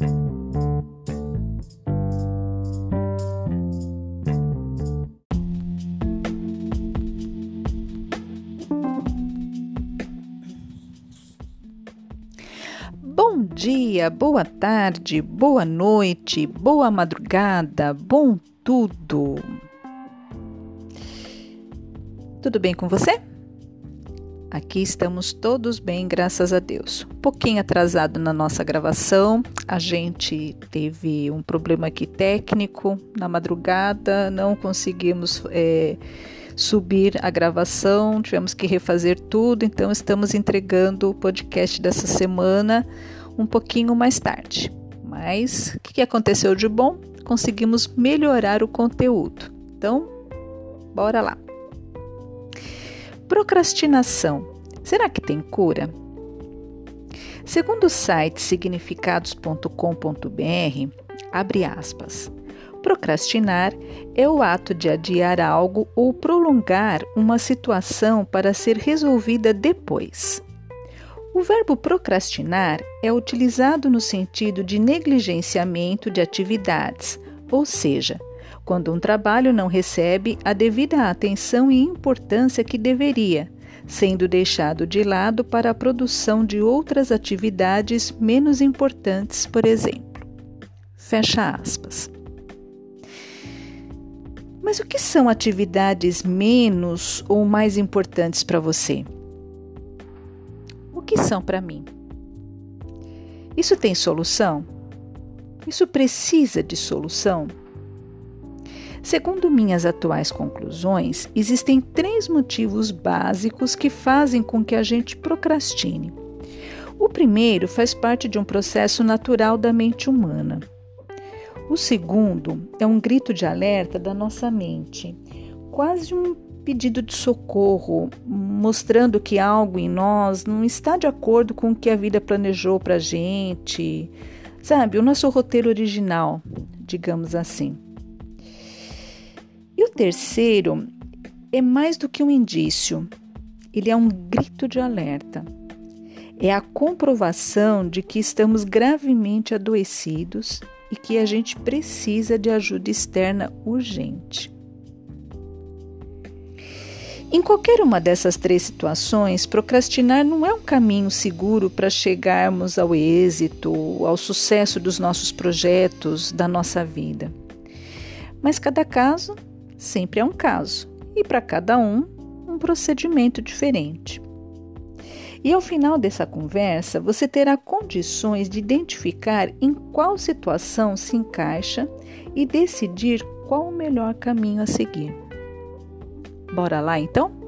Bom dia, boa tarde, boa noite, boa madrugada, bom tudo. Tudo bem com você? Aqui estamos todos bem, graças a Deus. Um pouquinho atrasado na nossa gravação, a gente teve um problema aqui técnico na madrugada, não conseguimos é, subir a gravação, tivemos que refazer tudo, então estamos entregando o podcast dessa semana um pouquinho mais tarde. Mas o que aconteceu de bom? Conseguimos melhorar o conteúdo. Então, bora lá. Procrastinação. Será que tem cura? Segundo o site significados.com.br, abre aspas. Procrastinar é o ato de adiar algo ou prolongar uma situação para ser resolvida depois. O verbo procrastinar é utilizado no sentido de negligenciamento de atividades, ou seja, quando um trabalho não recebe a devida atenção e importância que deveria, sendo deixado de lado para a produção de outras atividades menos importantes, por exemplo. Fecha aspas. Mas o que são atividades menos ou mais importantes para você? O que são para mim? Isso tem solução? Isso precisa de solução? Segundo minhas atuais conclusões, existem três motivos básicos que fazem com que a gente procrastine. O primeiro faz parte de um processo natural da mente humana. O segundo é um grito de alerta da nossa mente, quase um pedido de socorro, mostrando que algo em nós não está de acordo com o que a vida planejou para a gente, sabe? O nosso roteiro original, digamos assim. Terceiro é mais do que um indício, ele é um grito de alerta. É a comprovação de que estamos gravemente adoecidos e que a gente precisa de ajuda externa urgente. Em qualquer uma dessas três situações, procrastinar não é um caminho seguro para chegarmos ao êxito, ao sucesso dos nossos projetos, da nossa vida. Mas cada caso sempre é um caso e para cada um, um procedimento diferente. E ao final dessa conversa, você terá condições de identificar em qual situação se encaixa e decidir qual o melhor caminho a seguir. Bora lá então?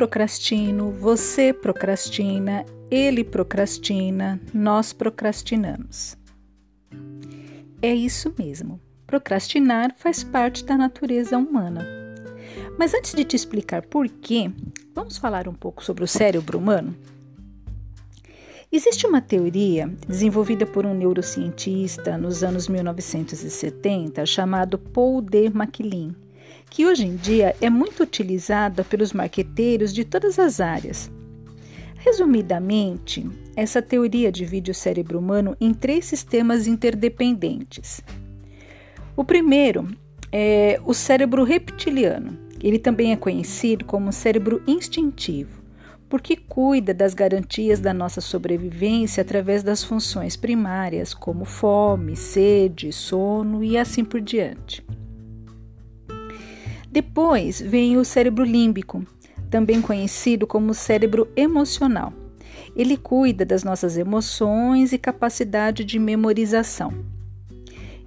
Procrastino, você procrastina, ele procrastina, nós procrastinamos. É isso mesmo. Procrastinar faz parte da natureza humana. Mas antes de te explicar por quê, vamos falar um pouco sobre o cérebro humano? Existe uma teoria desenvolvida por um neurocientista nos anos 1970 chamado Paul D. MacLean que hoje em dia é muito utilizada pelos marqueteiros de todas as áreas. Resumidamente, essa teoria divide o cérebro humano em três sistemas interdependentes. O primeiro é o cérebro reptiliano. Ele também é conhecido como cérebro instintivo, porque cuida das garantias da nossa sobrevivência através das funções primárias, como fome, sede, sono e assim por diante. Depois vem o cérebro límbico, também conhecido como cérebro emocional. Ele cuida das nossas emoções e capacidade de memorização.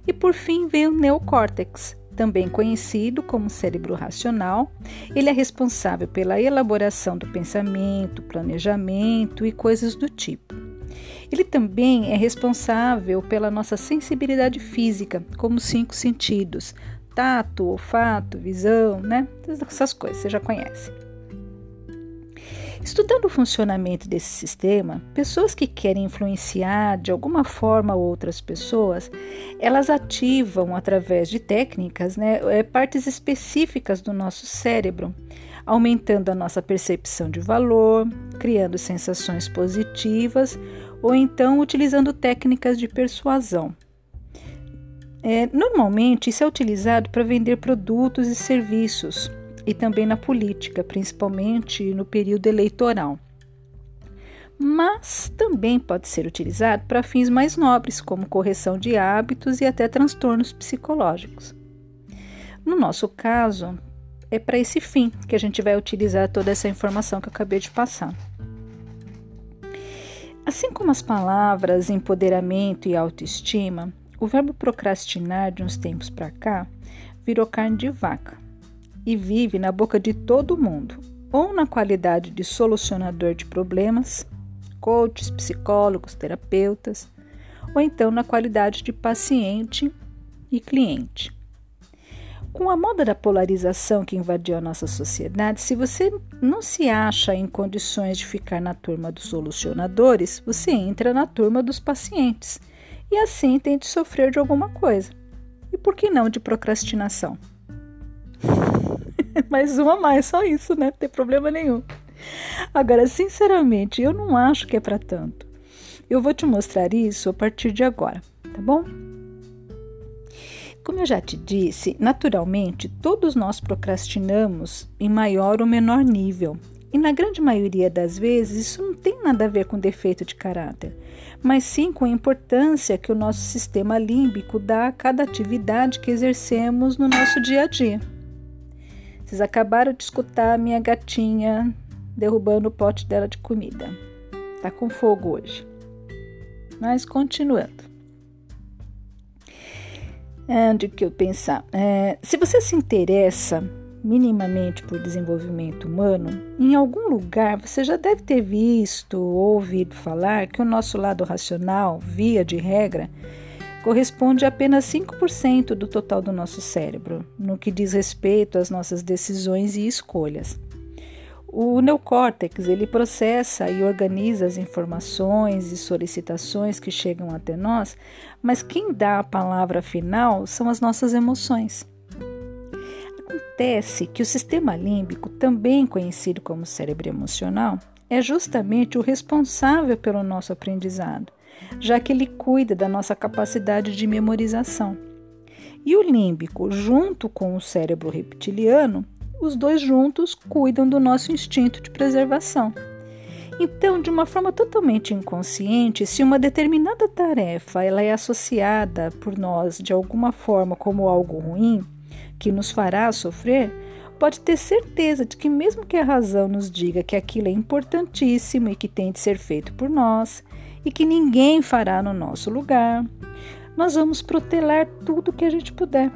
E por fim vem o neocórtex, também conhecido como cérebro racional. Ele é responsável pela elaboração do pensamento, planejamento e coisas do tipo. Ele também é responsável pela nossa sensibilidade física, como cinco sentidos: tato, olfato, visão, né? Essas coisas você já conhece. Estudando o funcionamento desse sistema, pessoas que querem influenciar de alguma forma outras pessoas, elas ativam através de técnicas né, é, partes específicas do nosso cérebro, aumentando a nossa percepção de valor, criando sensações positivas ou então utilizando técnicas de persuasão. É, normalmente, isso é utilizado para vender produtos e serviços e também na política, principalmente no período eleitoral. Mas também pode ser utilizado para fins mais nobres, como correção de hábitos e até transtornos psicológicos. No nosso caso, é para esse fim que a gente vai utilizar toda essa informação que eu acabei de passar. Assim como as palavras empoderamento e autoestima, o verbo procrastinar de uns tempos para cá virou carne de vaca e vive na boca de todo mundo, ou na qualidade de solucionador de problemas, coaches, psicólogos, terapeutas, ou então na qualidade de paciente e cliente. Com a moda da polarização que invadiu a nossa sociedade, se você não se acha em condições de ficar na turma dos solucionadores, você entra na turma dos pacientes e assim tente sofrer de alguma coisa. E por que não de procrastinação? mais uma mais, só isso, né? Não tem problema nenhum. Agora, sinceramente, eu não acho que é para tanto. Eu vou te mostrar isso a partir de agora, tá bom? Como eu já te disse, naturalmente todos nós procrastinamos em maior ou menor nível. E na grande maioria das vezes isso não tem nada a ver com defeito de caráter, mas sim com a importância que o nosso sistema límbico dá a cada atividade que exercemos no nosso dia a dia. Vocês acabaram de escutar a minha gatinha derrubando o pote dela de comida. Tá com fogo hoje. Mas continuando. Onde que eu pensar? É, se você se interessa minimamente por desenvolvimento humano, em algum lugar você já deve ter visto ou ouvido falar que o nosso lado racional, via de regra, corresponde a apenas 5% do total do nosso cérebro, no que diz respeito às nossas decisões e escolhas. O neocórtex ele processa e organiza as informações e solicitações que chegam até nós, mas quem dá a palavra final são as nossas emoções. Acontece que o sistema límbico, também conhecido como cérebro emocional, é justamente o responsável pelo nosso aprendizado já que ele cuida da nossa capacidade de memorização. E o límbico, junto com o cérebro reptiliano, os dois juntos cuidam do nosso instinto de preservação. Então, de uma forma totalmente inconsciente, se uma determinada tarefa ela é associada por nós de alguma forma como algo ruim, que nos fará sofrer, pode ter certeza de que, mesmo que a razão nos diga que aquilo é importantíssimo e que tem de ser feito por nós, e que ninguém fará no nosso lugar. Nós vamos protelar tudo que a gente puder.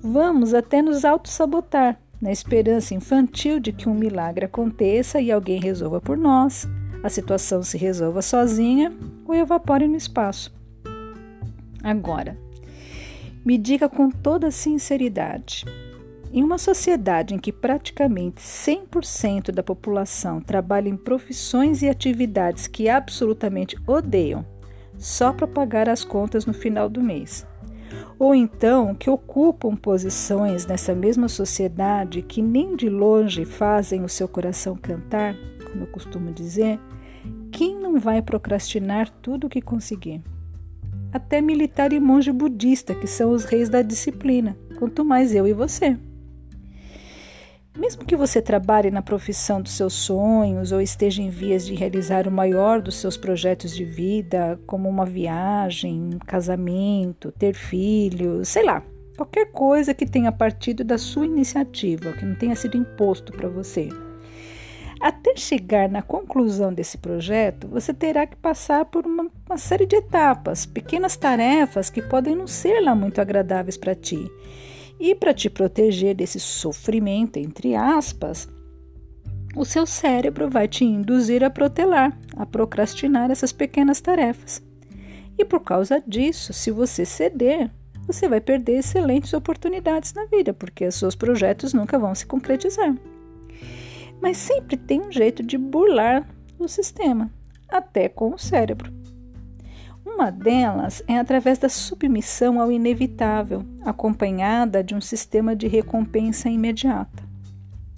Vamos até nos auto-sabotar, na esperança infantil de que um milagre aconteça e alguém resolva por nós, a situação se resolva sozinha ou evapore no espaço. Agora, me diga com toda sinceridade: em uma sociedade em que praticamente 100% da população trabalha em profissões e atividades que absolutamente odeiam, só para pagar as contas no final do mês, ou então que ocupam posições nessa mesma sociedade que nem de longe fazem o seu coração cantar, como eu costumo dizer, quem não vai procrastinar tudo o que conseguir? Até militar e monge budista, que são os reis da disciplina quanto mais eu e você. Mesmo que você trabalhe na profissão dos seus sonhos ou esteja em vias de realizar o maior dos seus projetos de vida, como uma viagem, um casamento, ter filhos, sei lá, qualquer coisa que tenha partido da sua iniciativa, que não tenha sido imposto para você. Até chegar na conclusão desse projeto, você terá que passar por uma, uma série de etapas, pequenas tarefas que podem não ser lá muito agradáveis para ti e para te proteger desse sofrimento, entre aspas, o seu cérebro vai te induzir a protelar, a procrastinar essas pequenas tarefas. E por causa disso, se você ceder, você vai perder excelentes oportunidades na vida, porque os seus projetos nunca vão se concretizar. Mas sempre tem um jeito de burlar o sistema, até com o cérebro. Uma delas é através da submissão ao inevitável, acompanhada de um sistema de recompensa imediata.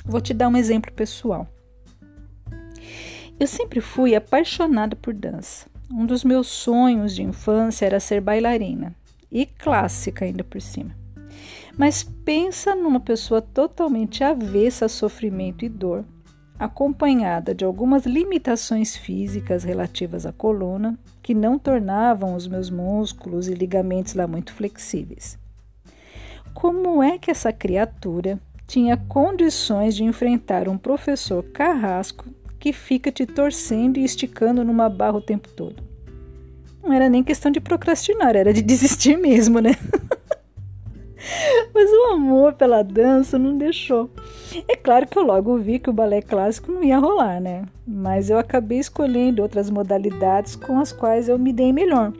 Vou te dar um exemplo pessoal. Eu sempre fui apaixonada por dança. Um dos meus sonhos de infância era ser bailarina e clássica ainda por cima. Mas pensa numa pessoa totalmente avessa a sofrimento e dor, acompanhada de algumas limitações físicas relativas à coluna, que não tornavam os meus músculos e ligamentos lá muito flexíveis. Como é que essa criatura tinha condições de enfrentar um professor carrasco que fica te torcendo e esticando numa barra o tempo todo? Não era nem questão de procrastinar, era de desistir mesmo, né? Mas o amor pela dança não deixou. É claro que eu logo vi que o balé clássico não ia rolar, né? Mas eu acabei escolhendo outras modalidades com as quais eu me dei melhor.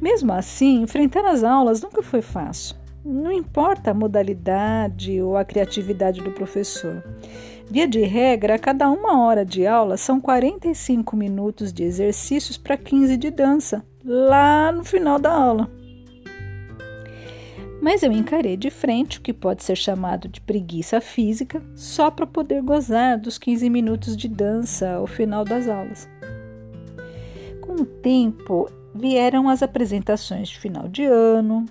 Mesmo assim, enfrentar as aulas nunca foi fácil. Não importa a modalidade ou a criatividade do professor. Via de regra, a cada uma hora de aula são 45 minutos de exercícios para 15 de dança, lá no final da aula. Mas eu encarei de frente o que pode ser chamado de preguiça física só para poder gozar dos 15 minutos de dança ao final das aulas. Com o tempo, vieram as apresentações de final de ano,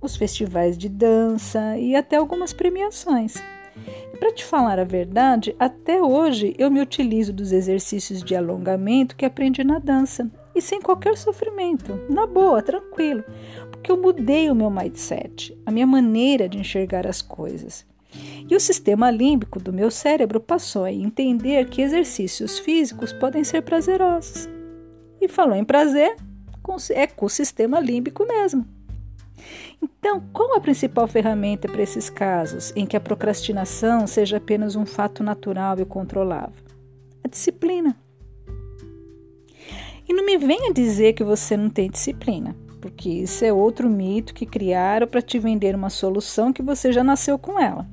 os festivais de dança e até algumas premiações. Para te falar a verdade, até hoje eu me utilizo dos exercícios de alongamento que aprendi na dança e sem qualquer sofrimento, na boa, tranquilo, porque eu mudei o meu mindset, a minha maneira de enxergar as coisas. E o sistema límbico do meu cérebro passou a entender que exercícios físicos podem ser prazerosos. E falou em prazer, é com o sistema límbico mesmo. Então, qual a principal ferramenta para esses casos em que a procrastinação seja apenas um fato natural e controlável? A disciplina. E não me venha dizer que você não tem disciplina porque isso é outro mito que criaram para te vender uma solução que você já nasceu com ela.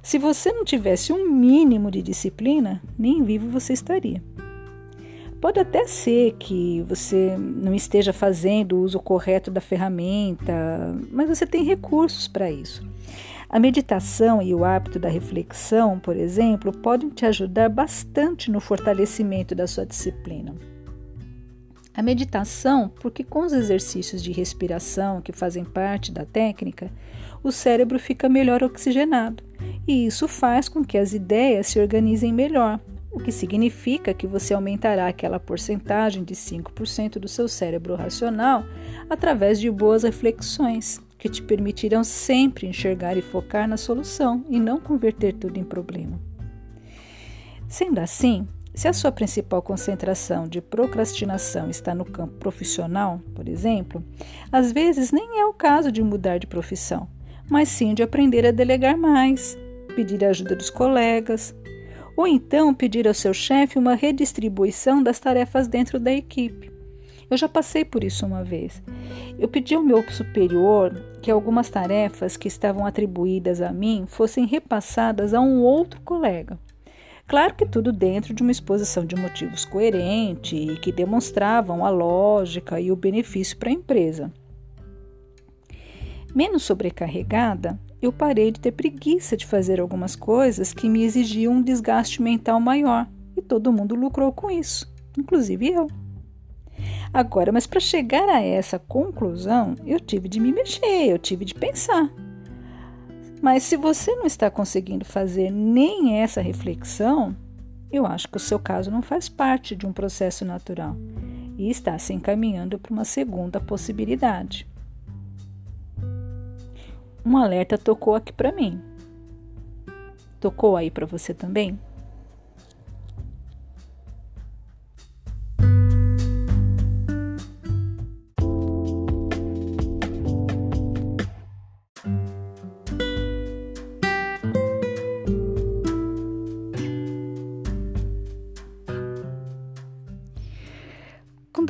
Se você não tivesse um mínimo de disciplina, nem vivo você estaria. Pode até ser que você não esteja fazendo o uso correto da ferramenta, mas você tem recursos para isso. A meditação e o hábito da reflexão, por exemplo, podem te ajudar bastante no fortalecimento da sua disciplina. A meditação, porque com os exercícios de respiração que fazem parte da técnica, o cérebro fica melhor oxigenado e isso faz com que as ideias se organizem melhor, o que significa que você aumentará aquela porcentagem de 5% do seu cérebro racional através de boas reflexões, que te permitirão sempre enxergar e focar na solução e não converter tudo em problema. Sendo assim, se a sua principal concentração de procrastinação está no campo profissional, por exemplo, às vezes nem é o caso de mudar de profissão, mas sim de aprender a delegar mais, pedir a ajuda dos colegas, ou então pedir ao seu chefe uma redistribuição das tarefas dentro da equipe. Eu já passei por isso uma vez. Eu pedi ao meu superior que algumas tarefas que estavam atribuídas a mim fossem repassadas a um outro colega. Claro que tudo dentro de uma exposição de motivos coerente e que demonstravam a lógica e o benefício para a empresa. Menos sobrecarregada, eu parei de ter preguiça de fazer algumas coisas que me exigiam um desgaste mental maior e todo mundo lucrou com isso, inclusive eu. Agora, mas para chegar a essa conclusão, eu tive de me mexer, eu tive de pensar. Mas se você não está conseguindo fazer nem essa reflexão, eu acho que o seu caso não faz parte de um processo natural e está se encaminhando para uma segunda possibilidade. Um alerta tocou aqui para mim. Tocou aí para você também?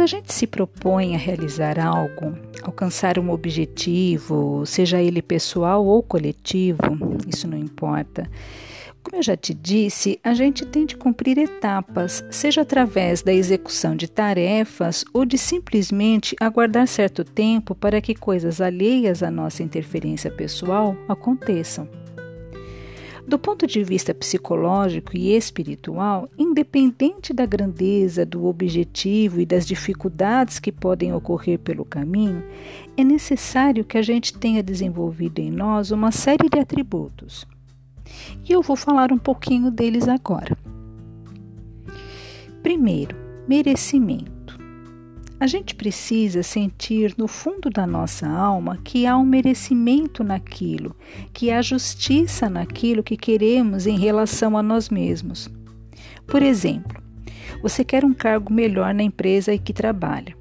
Quando a gente se propõe a realizar algo, alcançar um objetivo, seja ele pessoal ou coletivo, isso não importa. Como eu já te disse, a gente tem de cumprir etapas, seja através da execução de tarefas ou de simplesmente aguardar certo tempo para que coisas alheias à nossa interferência pessoal aconteçam. Do ponto de vista psicológico e espiritual, independente da grandeza do objetivo e das dificuldades que podem ocorrer pelo caminho, é necessário que a gente tenha desenvolvido em nós uma série de atributos. E eu vou falar um pouquinho deles agora. Primeiro, merecimento. A gente precisa sentir no fundo da nossa alma que há um merecimento naquilo, que há justiça naquilo que queremos em relação a nós mesmos. Por exemplo, você quer um cargo melhor na empresa em que trabalha.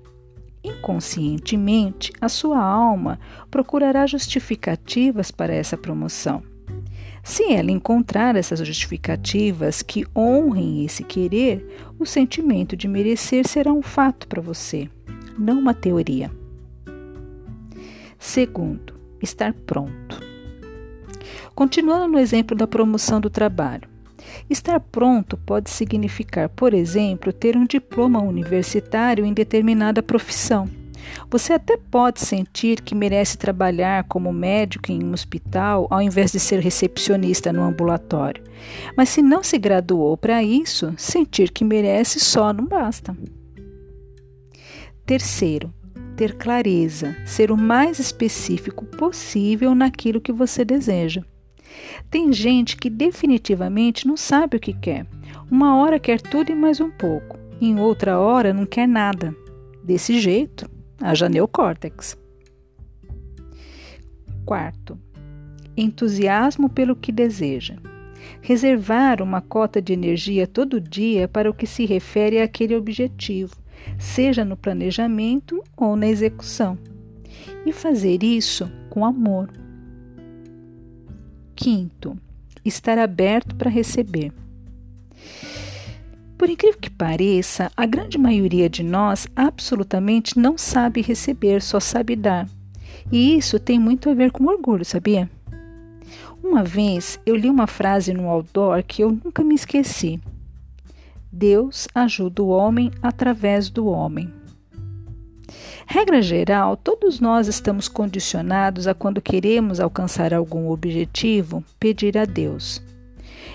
Inconscientemente, a sua alma procurará justificativas para essa promoção. Se ela encontrar essas justificativas que honrem esse querer, o sentimento de merecer será um fato para você, não uma teoria. Segundo, estar pronto. Continuando no exemplo da promoção do trabalho. Estar pronto pode significar, por exemplo, ter um diploma universitário em determinada profissão você até pode sentir que merece trabalhar como médico em um hospital ao invés de ser recepcionista no ambulatório. Mas se não se graduou para isso, sentir que merece só não basta. Terceiro, ter clareza, ser o mais específico possível naquilo que você deseja. Tem gente que definitivamente não sabe o que quer. Uma hora quer tudo e mais um pouco, em outra hora não quer nada. Desse jeito, haja neocórtex. Quarto, entusiasmo pelo que deseja. Reservar uma cota de energia todo dia para o que se refere àquele objetivo, seja no planejamento ou na execução. E fazer isso com amor. Quinto, estar aberto para receber. Por incrível que pareça, a grande maioria de nós absolutamente não sabe receber, só sabe dar. E isso tem muito a ver com orgulho, sabia? Uma vez eu li uma frase no outdoor que eu nunca me esqueci. Deus ajuda o homem através do homem. Regra geral, todos nós estamos condicionados a quando queremos alcançar algum objetivo, pedir a Deus.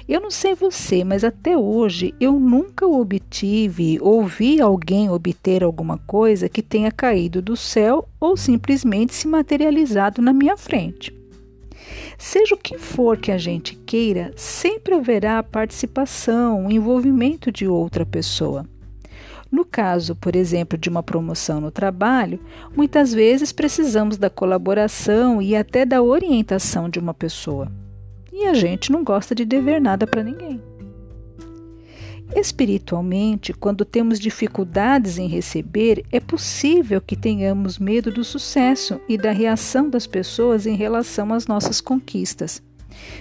Eu não sei você, mas até hoje eu nunca obtive ou vi alguém obter alguma coisa que tenha caído do céu ou simplesmente se materializado na minha frente. Seja o que for que a gente queira, sempre haverá a participação, o envolvimento de outra pessoa. No caso, por exemplo, de uma promoção no trabalho, muitas vezes precisamos da colaboração e até da orientação de uma pessoa e a gente não gosta de dever nada para ninguém. Espiritualmente, quando temos dificuldades em receber, é possível que tenhamos medo do sucesso e da reação das pessoas em relação às nossas conquistas.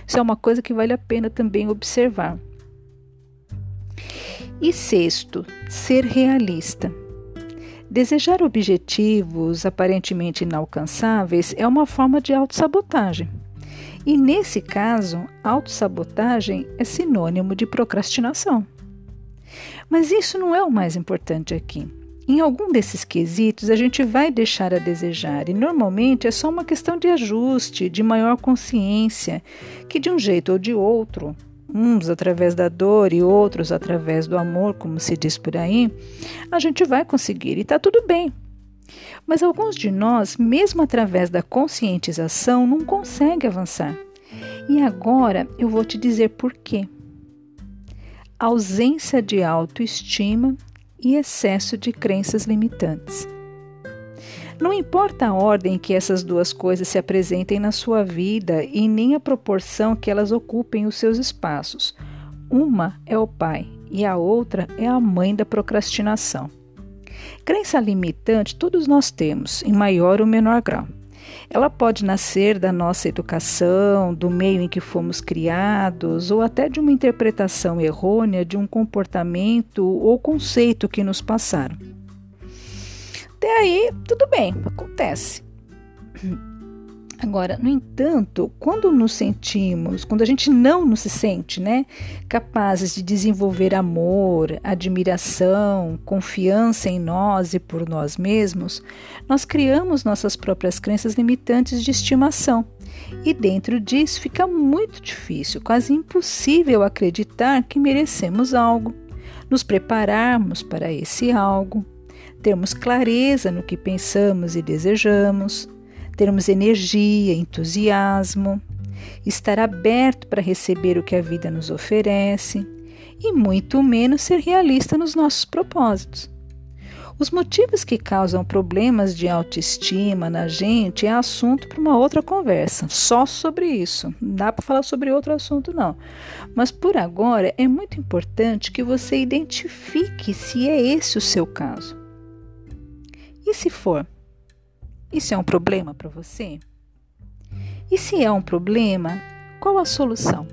Isso é uma coisa que vale a pena também observar. E sexto, ser realista. Desejar objetivos aparentemente inalcançáveis é uma forma de autossabotagem. E nesse caso, autossabotagem é sinônimo de procrastinação. Mas isso não é o mais importante aqui. Em algum desses quesitos, a gente vai deixar a desejar, e normalmente é só uma questão de ajuste, de maior consciência, que de um jeito ou de outro, uns através da dor e outros através do amor, como se diz por aí, a gente vai conseguir e está tudo bem. Mas alguns de nós, mesmo através da conscientização, não conseguem avançar. E agora eu vou te dizer por quê. Ausência de autoestima e excesso de crenças limitantes. Não importa a ordem que essas duas coisas se apresentem na sua vida e nem a proporção que elas ocupem os seus espaços. Uma é o pai e a outra é a mãe da procrastinação. Crença limitante todos nós temos, em maior ou menor grau. Ela pode nascer da nossa educação, do meio em que fomos criados, ou até de uma interpretação errônea de um comportamento ou conceito que nos passaram. Até aí, tudo bem, acontece. Agora, no entanto, quando nos sentimos, quando a gente não nos sente, né, capazes de desenvolver amor, admiração, confiança em nós e por nós mesmos, nós criamos nossas próprias crenças limitantes de estimação. E dentro disso fica muito difícil, quase impossível acreditar que merecemos algo, nos prepararmos para esse algo, termos clareza no que pensamos e desejamos termos energia, entusiasmo, estar aberto para receber o que a vida nos oferece e muito menos ser realista nos nossos propósitos. Os motivos que causam problemas de autoestima na gente é assunto para uma outra conversa, só sobre isso. Não dá para falar sobre outro assunto, não. Mas por agora é muito importante que você identifique se é esse o seu caso. E se for, isso é um problema para você? E se é um problema, qual a solução?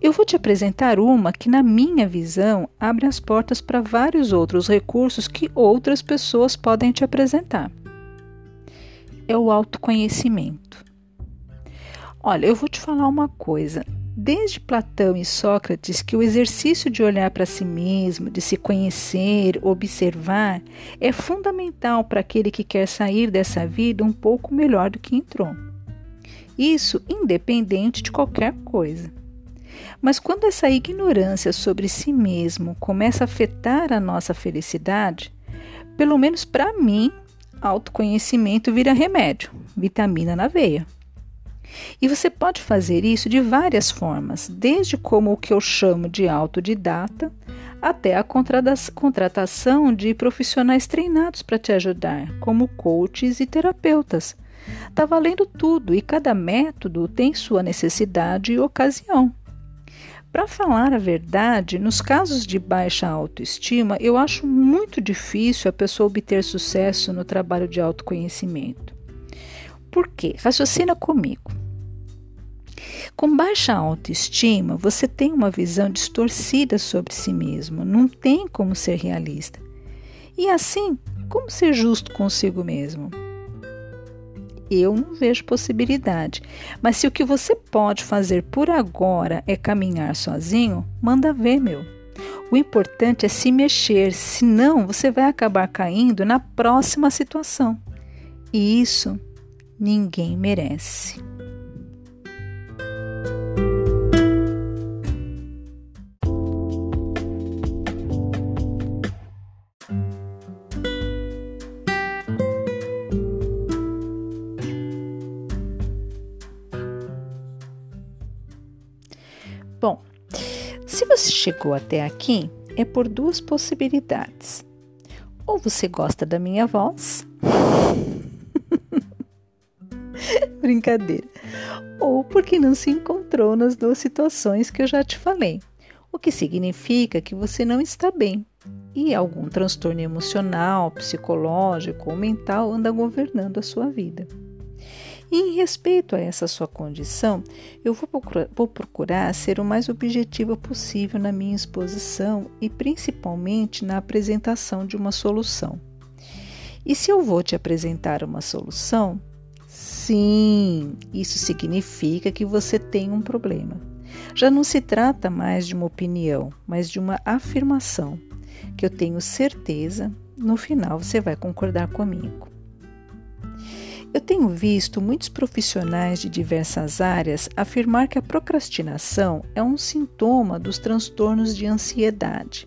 Eu vou te apresentar uma que, na minha visão, abre as portas para vários outros recursos que outras pessoas podem te apresentar. É o autoconhecimento. Olha, eu vou te falar uma coisa. Desde Platão e Sócrates, que o exercício de olhar para si mesmo, de se conhecer, observar, é fundamental para aquele que quer sair dessa vida um pouco melhor do que entrou. Isso independente de qualquer coisa. Mas quando essa ignorância sobre si mesmo começa a afetar a nossa felicidade, pelo menos para mim, autoconhecimento vira remédio, vitamina na veia. E você pode fazer isso de várias formas, desde como o que eu chamo de autodidata, até a contratação de profissionais treinados para te ajudar, como coaches e terapeutas. Está valendo tudo e cada método tem sua necessidade e ocasião. Para falar a verdade, nos casos de baixa autoestima, eu acho muito difícil a pessoa obter sucesso no trabalho de autoconhecimento. Por quê? Raciocina comigo. Com baixa autoestima, você tem uma visão distorcida sobre si mesmo, não tem como ser realista. E assim, como ser justo consigo mesmo? Eu não vejo possibilidade, mas se o que você pode fazer por agora é caminhar sozinho, manda ver, meu. O importante é se mexer, senão você vai acabar caindo na próxima situação. E isso ninguém merece. Bom, se você chegou até aqui, é por duas possibilidades. Ou você gosta da minha voz. Brincadeira. Ou porque não se encontrou nas duas situações que eu já te falei. O que significa que você não está bem e algum transtorno emocional, psicológico ou mental anda governando a sua vida. E em respeito a essa sua condição, eu vou procurar, vou procurar ser o mais objetiva possível na minha exposição e principalmente na apresentação de uma solução. E se eu vou te apresentar uma solução, sim, isso significa que você tem um problema. Já não se trata mais de uma opinião, mas de uma afirmação, que eu tenho certeza no final você vai concordar comigo. Eu tenho visto muitos profissionais de diversas áreas afirmar que a procrastinação é um sintoma dos transtornos de ansiedade.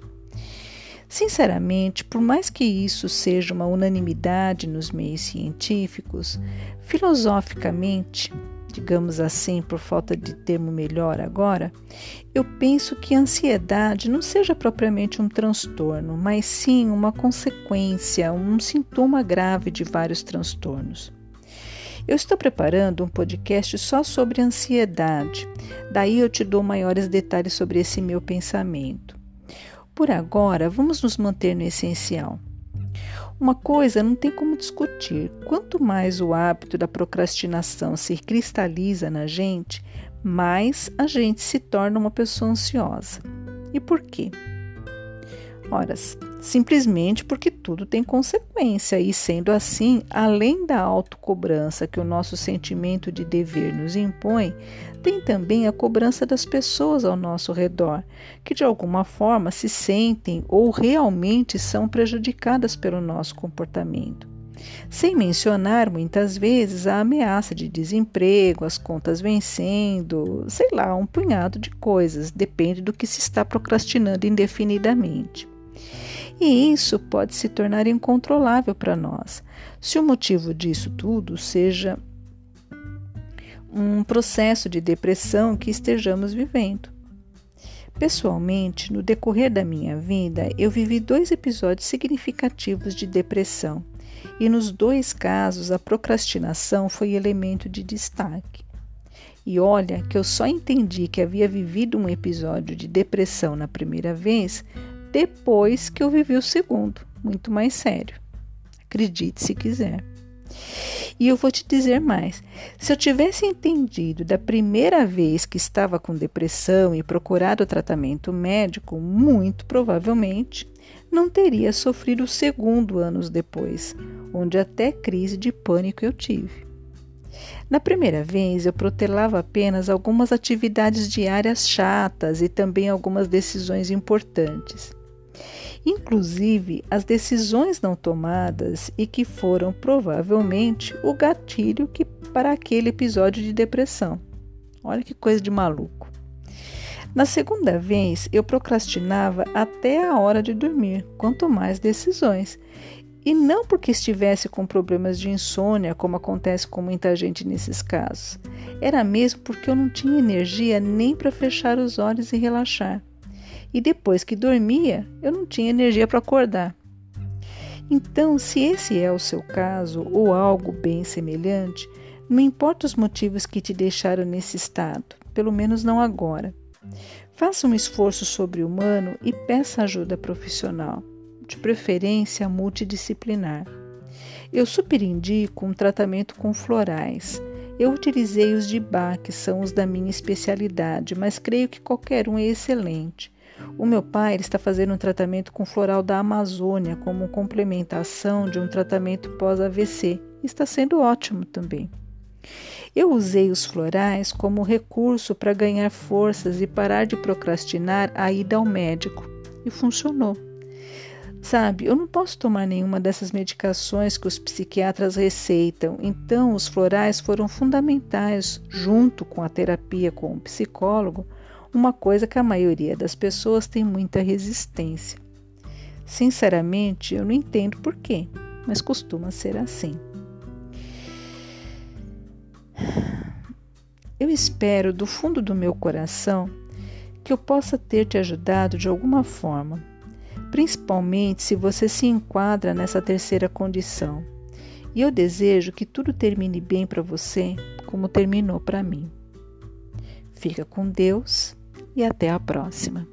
Sinceramente, por mais que isso seja uma unanimidade nos meios científicos, filosoficamente digamos assim, por falta de termo melhor agora, eu penso que a ansiedade não seja propriamente um transtorno, mas sim uma consequência, um sintoma grave de vários transtornos. Eu estou preparando um podcast só sobre ansiedade, daí eu te dou maiores detalhes sobre esse meu pensamento. Por agora, vamos nos manter no essencial. Uma coisa não tem como discutir: quanto mais o hábito da procrastinação se cristaliza na gente, mais a gente se torna uma pessoa ansiosa. E por quê? Ora, simplesmente porque tudo tem consequência, e sendo assim, além da autocobrança que o nosso sentimento de dever nos impõe, tem também a cobrança das pessoas ao nosso redor, que de alguma forma se sentem ou realmente são prejudicadas pelo nosso comportamento. Sem mencionar muitas vezes a ameaça de desemprego, as contas vencendo, sei lá, um punhado de coisas, depende do que se está procrastinando indefinidamente. E isso pode se tornar incontrolável para nós, se o motivo disso tudo seja um processo de depressão que estejamos vivendo. Pessoalmente, no decorrer da minha vida, eu vivi dois episódios significativos de depressão, e nos dois casos a procrastinação foi elemento de destaque. E olha que eu só entendi que havia vivido um episódio de depressão na primeira vez depois que eu vivi o segundo, muito mais sério. Acredite se quiser. E eu vou te dizer mais: se eu tivesse entendido da primeira vez que estava com depressão e procurado tratamento médico, muito provavelmente não teria sofrido o segundo anos depois, onde até crise de pânico eu tive. Na primeira vez, eu protelava apenas algumas atividades diárias chatas e também algumas decisões importantes inclusive as decisões não tomadas e que foram provavelmente o gatilho que para aquele episódio de depressão. Olha que coisa de maluco. Na segunda vez, eu procrastinava até a hora de dormir, quanto mais decisões. E não porque estivesse com problemas de insônia, como acontece com muita gente nesses casos. Era mesmo porque eu não tinha energia nem para fechar os olhos e relaxar e depois que dormia, eu não tinha energia para acordar. Então, se esse é o seu caso ou algo bem semelhante, não importa os motivos que te deixaram nesse estado, pelo menos não agora. Faça um esforço sobre-humano e peça ajuda profissional, de preferência multidisciplinar. Eu super indico um tratamento com florais. Eu utilizei os de Bach, que são os da minha especialidade, mas creio que qualquer um é excelente. O meu pai está fazendo um tratamento com floral da Amazônia como complementação de um tratamento pós-AVC. Está sendo ótimo também. Eu usei os florais como recurso para ganhar forças e parar de procrastinar a ida ao médico. E funcionou. Sabe, eu não posso tomar nenhuma dessas medicações que os psiquiatras receitam, então os florais foram fundamentais, junto com a terapia com o psicólogo, uma coisa que a maioria das pessoas tem muita resistência. Sinceramente, eu não entendo por quê, mas costuma ser assim. Eu espero do fundo do meu coração que eu possa ter te ajudado de alguma forma, principalmente se você se enquadra nessa terceira condição. E eu desejo que tudo termine bem para você, como terminou para mim. Fica com Deus e até a próxima.